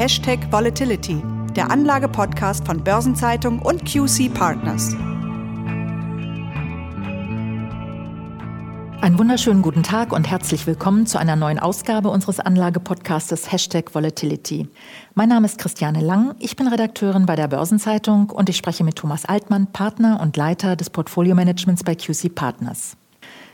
Hashtag Volatility, der Anlage-Podcast von Börsenzeitung und QC Partners. Einen wunderschönen guten Tag und herzlich willkommen zu einer neuen Ausgabe unseres Anlagepodcastes Hashtag Volatility. Mein Name ist Christiane Lang, ich bin Redakteurin bei der Börsenzeitung und ich spreche mit Thomas Altmann, Partner und Leiter des Portfolio-Managements bei QC Partners.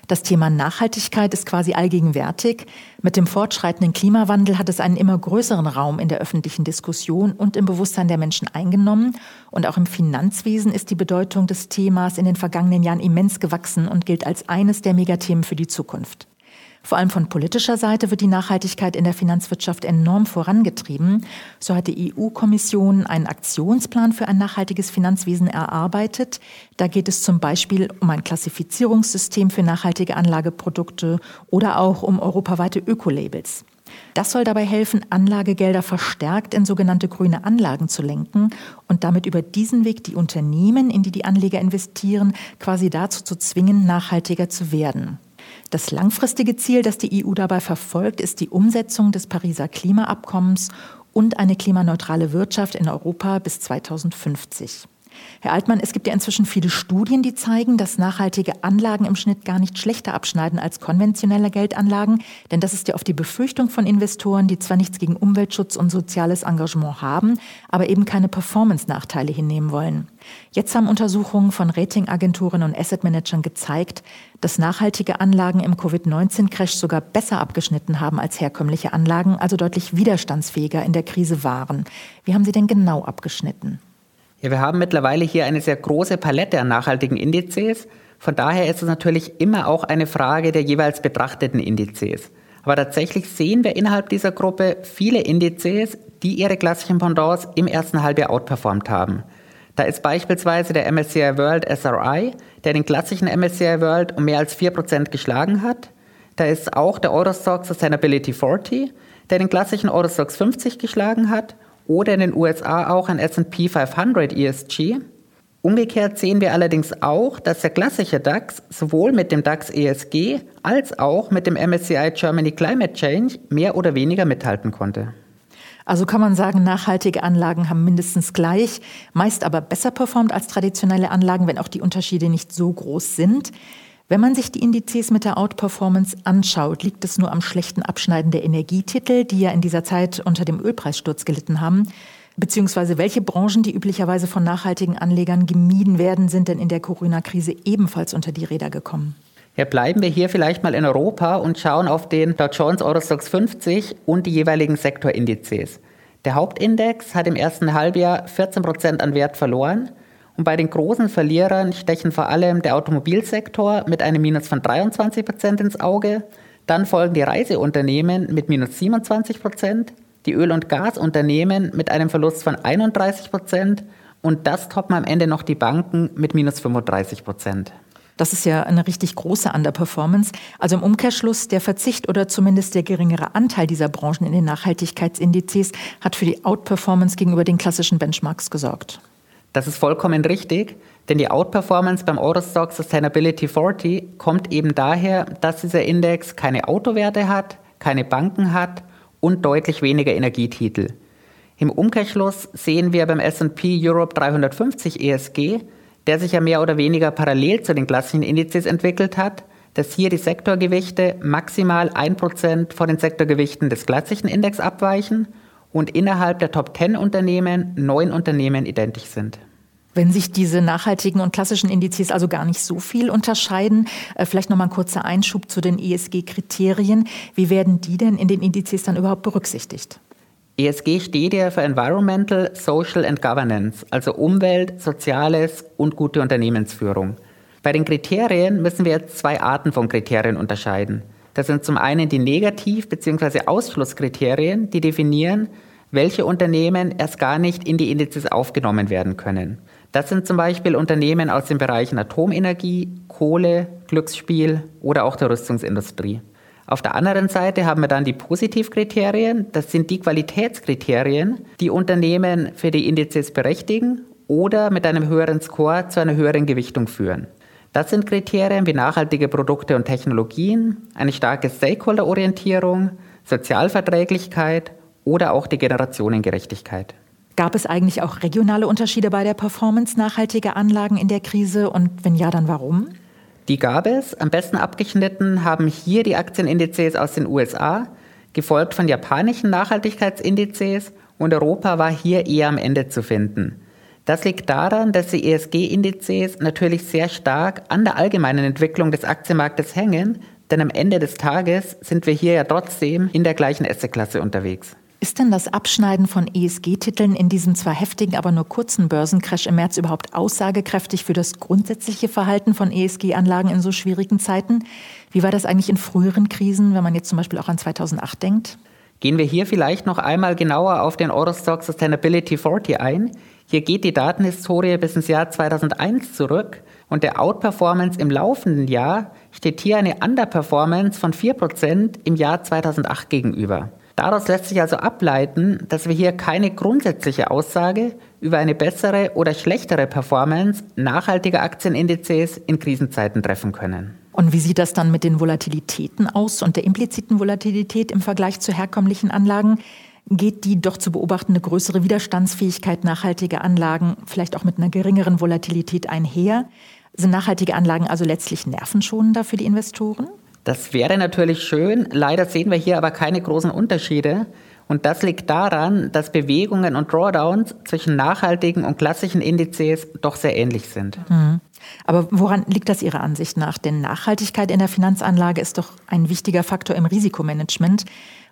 Das Thema Nachhaltigkeit ist quasi allgegenwärtig. Mit dem fortschreitenden Klimawandel hat es einen immer größeren Raum in der öffentlichen Diskussion und im Bewusstsein der Menschen eingenommen. Und auch im Finanzwesen ist die Bedeutung des Themas in den vergangenen Jahren immens gewachsen und gilt als eines der Megathemen für die Zukunft. Vor allem von politischer Seite wird die Nachhaltigkeit in der Finanzwirtschaft enorm vorangetrieben. So hat die EU-Kommission einen Aktionsplan für ein nachhaltiges Finanzwesen erarbeitet. Da geht es zum Beispiel um ein Klassifizierungssystem für nachhaltige Anlageprodukte oder auch um europaweite Ökolabels. Das soll dabei helfen, Anlagegelder verstärkt in sogenannte grüne Anlagen zu lenken und damit über diesen Weg die Unternehmen, in die die Anleger investieren, quasi dazu zu zwingen, nachhaltiger zu werden. Das langfristige Ziel, das die EU dabei verfolgt, ist die Umsetzung des Pariser Klimaabkommens und eine klimaneutrale Wirtschaft in Europa bis 2050. Herr Altmann, es gibt ja inzwischen viele Studien, die zeigen, dass nachhaltige Anlagen im Schnitt gar nicht schlechter abschneiden als konventionelle Geldanlagen. Denn das ist ja oft die Befürchtung von Investoren, die zwar nichts gegen Umweltschutz und soziales Engagement haben, aber eben keine Performance-Nachteile hinnehmen wollen. Jetzt haben Untersuchungen von Ratingagenturen und Assetmanagern gezeigt, dass nachhaltige Anlagen im Covid-19-Crash sogar besser abgeschnitten haben als herkömmliche Anlagen, also deutlich widerstandsfähiger in der Krise waren. Wie haben sie denn genau abgeschnitten? Ja, wir haben mittlerweile hier eine sehr große Palette an nachhaltigen Indizes. Von daher ist es natürlich immer auch eine Frage der jeweils betrachteten Indizes. Aber tatsächlich sehen wir innerhalb dieser Gruppe viele Indizes, die ihre klassischen Pendants im ersten Halbjahr outperformt haben. Da ist beispielsweise der MSCI World SRI, der den klassischen MSCI World um mehr als 4% geschlagen hat. Da ist auch der Eurostox Sustainability 40, der den klassischen Eurostox 50 geschlagen hat oder in den USA auch ein S&P 500 ESG. Umgekehrt sehen wir allerdings auch, dass der klassische DAX sowohl mit dem DAX ESG als auch mit dem MSCI Germany Climate Change mehr oder weniger mithalten konnte. Also kann man sagen, nachhaltige Anlagen haben mindestens gleich, meist aber besser performt als traditionelle Anlagen, wenn auch die Unterschiede nicht so groß sind. Wenn man sich die Indizes mit der Outperformance anschaut, liegt es nur am schlechten Abschneiden der Energietitel, die ja in dieser Zeit unter dem Ölpreissturz gelitten haben. Beziehungsweise welche Branchen, die üblicherweise von nachhaltigen Anlegern gemieden werden, sind denn in der Corona-Krise ebenfalls unter die Räder gekommen? Ja, bleiben wir hier vielleicht mal in Europa und schauen auf den Dow Jones Eurostox 50 und die jeweiligen Sektorindizes. Der Hauptindex hat im ersten Halbjahr 14 Prozent an Wert verloren und bei den großen Verlierern stechen vor allem der Automobilsektor mit einem Minus von 23 Prozent ins Auge. Dann folgen die Reiseunternehmen mit minus 27 Prozent, die Öl- und Gasunternehmen mit einem Verlust von 31 Prozent und das toppen am Ende noch die Banken mit minus 35 Prozent. Das ist ja eine richtig große Underperformance. Also im Umkehrschluss, der Verzicht oder zumindest der geringere Anteil dieser Branchen in den Nachhaltigkeitsindizes hat für die Outperformance gegenüber den klassischen Benchmarks gesorgt. Das ist vollkommen richtig, denn die Outperformance beim Eurostock Sustainability 40 kommt eben daher, dass dieser Index keine Autowerte hat, keine Banken hat und deutlich weniger Energietitel. Im Umkehrschluss sehen wir beim S&P Europe 350 ESG, der sich ja mehr oder weniger parallel zu den klassischen Indizes entwickelt hat, dass hier die Sektorgewichte maximal 1% von den Sektorgewichten des klassischen Index abweichen und innerhalb der Top 10 Unternehmen neun Unternehmen identisch sind. Wenn sich diese nachhaltigen und klassischen Indizes also gar nicht so viel unterscheiden, äh, vielleicht noch mal ein kurzer Einschub zu den ESG-Kriterien. Wie werden die denn in den Indizes dann überhaupt berücksichtigt? ESG steht ja für Environmental, Social and Governance, also Umwelt, Soziales und gute Unternehmensführung. Bei den Kriterien müssen wir jetzt zwei Arten von Kriterien unterscheiden. Das sind zum einen die Negativ- bzw. Ausschlusskriterien, die definieren, welche Unternehmen erst gar nicht in die Indizes aufgenommen werden können. Das sind zum Beispiel Unternehmen aus den Bereichen Atomenergie, Kohle, Glücksspiel oder auch der Rüstungsindustrie. Auf der anderen Seite haben wir dann die Positivkriterien. Das sind die Qualitätskriterien, die Unternehmen für die Indizes berechtigen oder mit einem höheren Score zu einer höheren Gewichtung führen. Das sind Kriterien wie nachhaltige Produkte und Technologien, eine starke Stakeholder-Orientierung, Sozialverträglichkeit oder auch die Generationengerechtigkeit. Gab es eigentlich auch regionale Unterschiede bei der Performance nachhaltiger Anlagen in der Krise und wenn ja, dann warum? Die gab es. Am besten abgeschnitten haben hier die Aktienindizes aus den USA, gefolgt von japanischen Nachhaltigkeitsindizes und Europa war hier eher am Ende zu finden. Das liegt daran, dass die ESG-Indizes natürlich sehr stark an der allgemeinen Entwicklung des Aktienmarktes hängen, denn am Ende des Tages sind wir hier ja trotzdem in der gleichen Assetklasse unterwegs. Ist denn das Abschneiden von ESG-Titeln in diesem zwar heftigen, aber nur kurzen Börsencrash im März überhaupt aussagekräftig für das grundsätzliche Verhalten von ESG-Anlagen in so schwierigen Zeiten? Wie war das eigentlich in früheren Krisen, wenn man jetzt zum Beispiel auch an 2008 denkt? Gehen wir hier vielleicht noch einmal genauer auf den Eurostock Sustainability 40 ein. Hier geht die Datenhistorie bis ins Jahr 2001 zurück und der Outperformance im laufenden Jahr steht hier eine Underperformance von 4% im Jahr 2008 gegenüber. Daraus lässt sich also ableiten, dass wir hier keine grundsätzliche Aussage über eine bessere oder schlechtere Performance nachhaltiger Aktienindizes in Krisenzeiten treffen können. Und wie sieht das dann mit den Volatilitäten aus und der impliziten Volatilität im Vergleich zu herkömmlichen Anlagen? Geht die doch zu beobachtende größere Widerstandsfähigkeit nachhaltiger Anlagen vielleicht auch mit einer geringeren Volatilität einher? Sind nachhaltige Anlagen also letztlich nervenschonender für die Investoren? Das wäre natürlich schön. Leider sehen wir hier aber keine großen Unterschiede. Und das liegt daran, dass Bewegungen und Drawdowns zwischen nachhaltigen und klassischen Indizes doch sehr ähnlich sind. Mhm. Aber woran liegt das Ihrer Ansicht nach? Denn Nachhaltigkeit in der Finanzanlage ist doch ein wichtiger Faktor im Risikomanagement,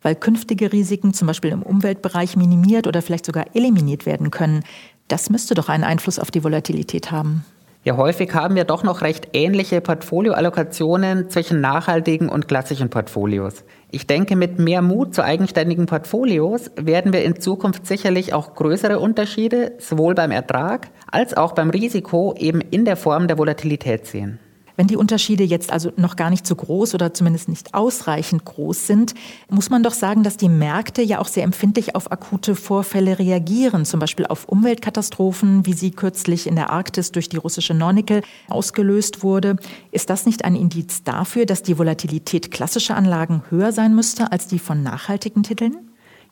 weil künftige Risiken zum Beispiel im Umweltbereich minimiert oder vielleicht sogar eliminiert werden können. Das müsste doch einen Einfluss auf die Volatilität haben. Ja, häufig haben wir doch noch recht ähnliche Portfolioallokationen zwischen nachhaltigen und klassischen Portfolios. Ich denke, mit mehr Mut zu eigenständigen Portfolios werden wir in Zukunft sicherlich auch größere Unterschiede sowohl beim Ertrag als auch beim Risiko eben in der Form der Volatilität sehen. Wenn die Unterschiede jetzt also noch gar nicht so groß oder zumindest nicht ausreichend groß sind, muss man doch sagen, dass die Märkte ja auch sehr empfindlich auf akute Vorfälle reagieren, zum Beispiel auf Umweltkatastrophen, wie sie kürzlich in der Arktis durch die russische Nornickel ausgelöst wurde. Ist das nicht ein Indiz dafür, dass die Volatilität klassischer Anlagen höher sein müsste als die von nachhaltigen Titeln?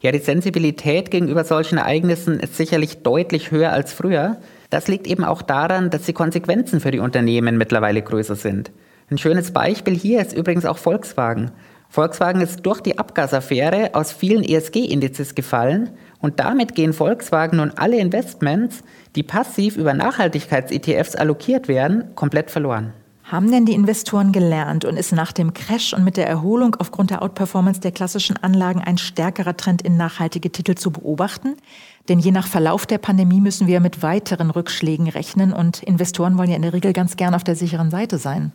Ja, die Sensibilität gegenüber solchen Ereignissen ist sicherlich deutlich höher als früher. Das liegt eben auch daran, dass die Konsequenzen für die Unternehmen mittlerweile größer sind. Ein schönes Beispiel hier ist übrigens auch Volkswagen. Volkswagen ist durch die Abgasaffäre aus vielen ESG-Indizes gefallen und damit gehen Volkswagen nun alle Investments, die passiv über Nachhaltigkeits-ETFs allokiert werden, komplett verloren. Haben denn die Investoren gelernt und ist nach dem Crash und mit der Erholung aufgrund der Outperformance der klassischen Anlagen ein stärkerer Trend in nachhaltige Titel zu beobachten? Denn je nach Verlauf der Pandemie müssen wir mit weiteren Rückschlägen rechnen und Investoren wollen ja in der Regel ganz gern auf der sicheren Seite sein.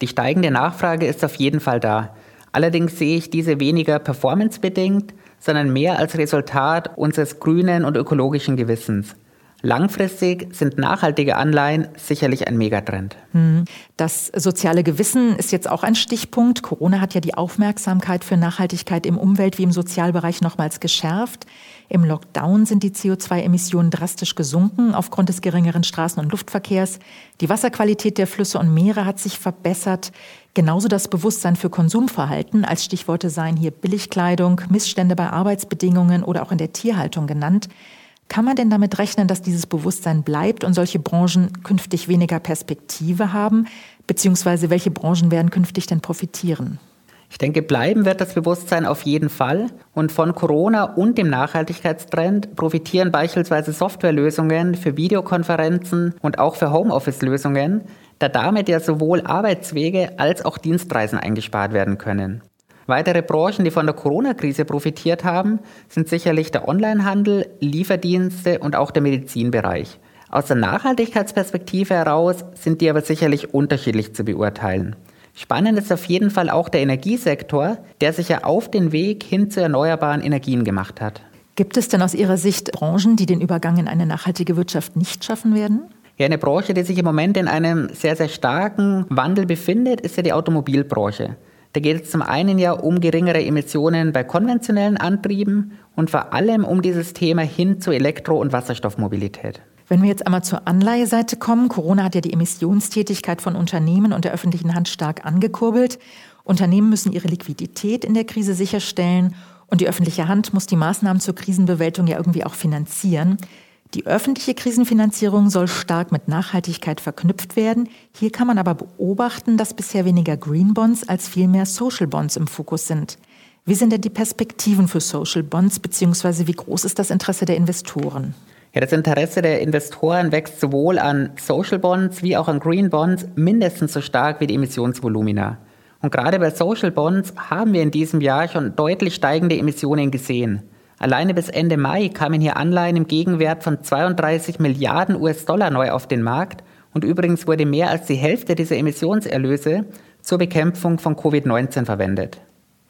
Die steigende Nachfrage ist auf jeden Fall da. Allerdings sehe ich diese weniger performancebedingt, sondern mehr als Resultat unseres grünen und ökologischen Gewissens. Langfristig sind nachhaltige Anleihen sicherlich ein Megatrend. Hm. Das soziale Gewissen ist jetzt auch ein Stichpunkt. Corona hat ja die Aufmerksamkeit für Nachhaltigkeit im Umwelt- wie im Sozialbereich nochmals geschärft. Im Lockdown sind die CO2-Emissionen drastisch gesunken aufgrund des geringeren Straßen- und Luftverkehrs. Die Wasserqualität der Flüsse und Meere hat sich verbessert. Genauso das Bewusstsein für Konsumverhalten. Als Stichworte seien hier Billigkleidung, Missstände bei Arbeitsbedingungen oder auch in der Tierhaltung genannt. Kann man denn damit rechnen, dass dieses Bewusstsein bleibt und solche Branchen künftig weniger Perspektive haben? Beziehungsweise welche Branchen werden künftig denn profitieren? Ich denke, bleiben wird das Bewusstsein auf jeden Fall. Und von Corona und dem Nachhaltigkeitstrend profitieren beispielsweise Softwarelösungen für Videokonferenzen und auch für Homeoffice-Lösungen, da damit ja sowohl Arbeitswege als auch Dienstreisen eingespart werden können. Weitere Branchen, die von der Corona-Krise profitiert haben, sind sicherlich der Onlinehandel, Lieferdienste und auch der Medizinbereich. Aus der Nachhaltigkeitsperspektive heraus sind die aber sicherlich unterschiedlich zu beurteilen. Spannend ist auf jeden Fall auch der Energiesektor, der sich ja auf den Weg hin zu erneuerbaren Energien gemacht hat. Gibt es denn aus Ihrer Sicht Branchen, die den Übergang in eine nachhaltige Wirtschaft nicht schaffen werden? Ja, eine Branche, die sich im Moment in einem sehr, sehr starken Wandel befindet, ist ja die Automobilbranche. Da geht es zum einen ja um geringere Emissionen bei konventionellen Antrieben und vor allem um dieses Thema hin zu Elektro- und Wasserstoffmobilität. Wenn wir jetzt einmal zur Anleiheseite kommen, Corona hat ja die Emissionstätigkeit von Unternehmen und der öffentlichen Hand stark angekurbelt. Unternehmen müssen ihre Liquidität in der Krise sicherstellen Und die öffentliche Hand muss die Maßnahmen zur Krisenbewältigung ja irgendwie auch finanzieren. Die öffentliche Krisenfinanzierung soll stark mit Nachhaltigkeit verknüpft werden. Hier kann man aber beobachten, dass bisher weniger Green Bonds als vielmehr Social Bonds im Fokus sind. Wie sind denn die Perspektiven für Social Bonds, beziehungsweise wie groß ist das Interesse der Investoren? Ja, das Interesse der Investoren wächst sowohl an Social Bonds wie auch an Green Bonds mindestens so stark wie die Emissionsvolumina. Und gerade bei Social Bonds haben wir in diesem Jahr schon deutlich steigende Emissionen gesehen. Alleine bis Ende Mai kamen hier Anleihen im Gegenwert von 32 Milliarden US-Dollar neu auf den Markt und übrigens wurde mehr als die Hälfte dieser Emissionserlöse zur Bekämpfung von Covid-19 verwendet.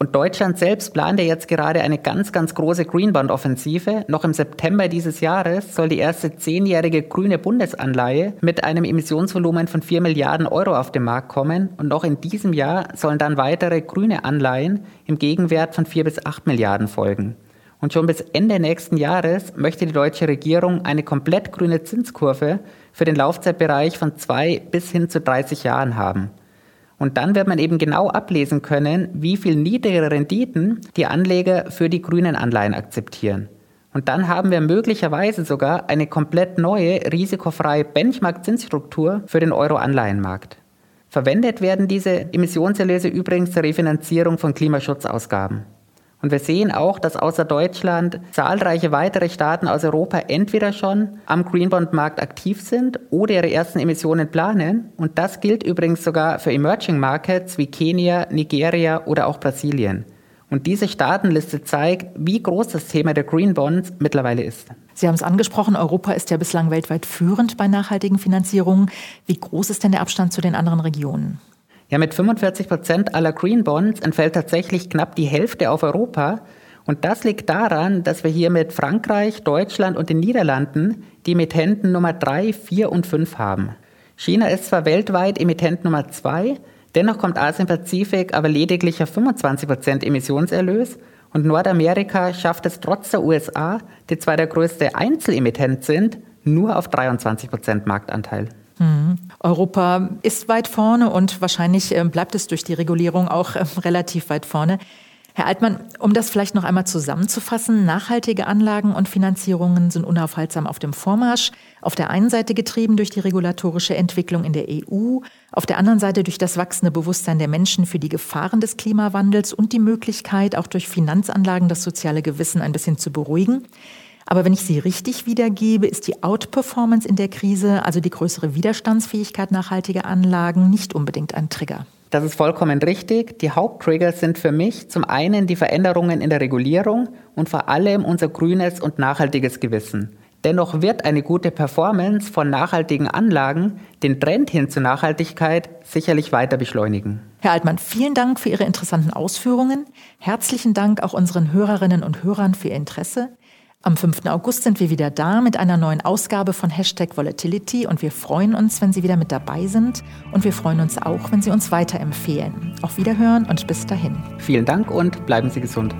Und Deutschland selbst plant ja jetzt gerade eine ganz, ganz große Greenbond-Offensive. Noch im September dieses Jahres soll die erste zehnjährige grüne Bundesanleihe mit einem Emissionsvolumen von 4 Milliarden Euro auf den Markt kommen. Und noch in diesem Jahr sollen dann weitere grüne Anleihen im Gegenwert von 4 bis 8 Milliarden folgen. Und schon bis Ende nächsten Jahres möchte die deutsche Regierung eine komplett grüne Zinskurve für den Laufzeitbereich von zwei bis hin zu 30 Jahren haben. Und dann wird man eben genau ablesen können, wie viel niedrigere Renditen die Anleger für die grünen Anleihen akzeptieren. Und dann haben wir möglicherweise sogar eine komplett neue, risikofreie Benchmark-Zinsstruktur für den Euro-Anleihenmarkt. Verwendet werden diese Emissionserlöse übrigens zur Refinanzierung von Klimaschutzausgaben. Und wir sehen auch, dass außer Deutschland zahlreiche weitere Staaten aus Europa entweder schon am Greenbond-Markt aktiv sind oder ihre ersten Emissionen planen. Und das gilt übrigens sogar für Emerging Markets wie Kenia, Nigeria oder auch Brasilien. Und diese Staatenliste zeigt, wie groß das Thema der Green Bonds mittlerweile ist. Sie haben es angesprochen, Europa ist ja bislang weltweit führend bei nachhaltigen Finanzierungen. Wie groß ist denn der Abstand zu den anderen Regionen? Ja, mit 45 Prozent aller Green Bonds entfällt tatsächlich knapp die Hälfte auf Europa. Und das liegt daran, dass wir hier mit Frankreich, Deutschland und den Niederlanden die Emittenten Nummer 3, 4 und 5 haben. China ist zwar weltweit Emittent Nummer 2, dennoch kommt Asien-Pazifik aber lediglich auf 25 Prozent Emissionserlös und Nordamerika schafft es trotz der USA, die zwar der größte Einzelemittent sind, nur auf 23 Prozent Marktanteil. Mhm. Europa ist weit vorne und wahrscheinlich äh, bleibt es durch die Regulierung auch äh, relativ weit vorne. Herr Altmann, um das vielleicht noch einmal zusammenzufassen, nachhaltige Anlagen und Finanzierungen sind unaufhaltsam auf dem Vormarsch. Auf der einen Seite getrieben durch die regulatorische Entwicklung in der EU, auf der anderen Seite durch das wachsende Bewusstsein der Menschen für die Gefahren des Klimawandels und die Möglichkeit, auch durch Finanzanlagen das soziale Gewissen ein bisschen zu beruhigen. Aber wenn ich sie richtig wiedergebe, ist die Outperformance in der Krise, also die größere Widerstandsfähigkeit nachhaltiger Anlagen, nicht unbedingt ein Trigger. Das ist vollkommen richtig. Die Haupttrigger sind für mich zum einen die Veränderungen in der Regulierung und vor allem unser grünes und nachhaltiges Gewissen. Dennoch wird eine gute Performance von nachhaltigen Anlagen den Trend hin zur Nachhaltigkeit sicherlich weiter beschleunigen. Herr Altmann, vielen Dank für Ihre interessanten Ausführungen. Herzlichen Dank auch unseren Hörerinnen und Hörern für Ihr Interesse. Am 5. August sind wir wieder da mit einer neuen Ausgabe von Hashtag Volatility und wir freuen uns, wenn Sie wieder mit dabei sind und wir freuen uns auch, wenn Sie uns weiterempfehlen. Auf Wiederhören und bis dahin. Vielen Dank und bleiben Sie gesund.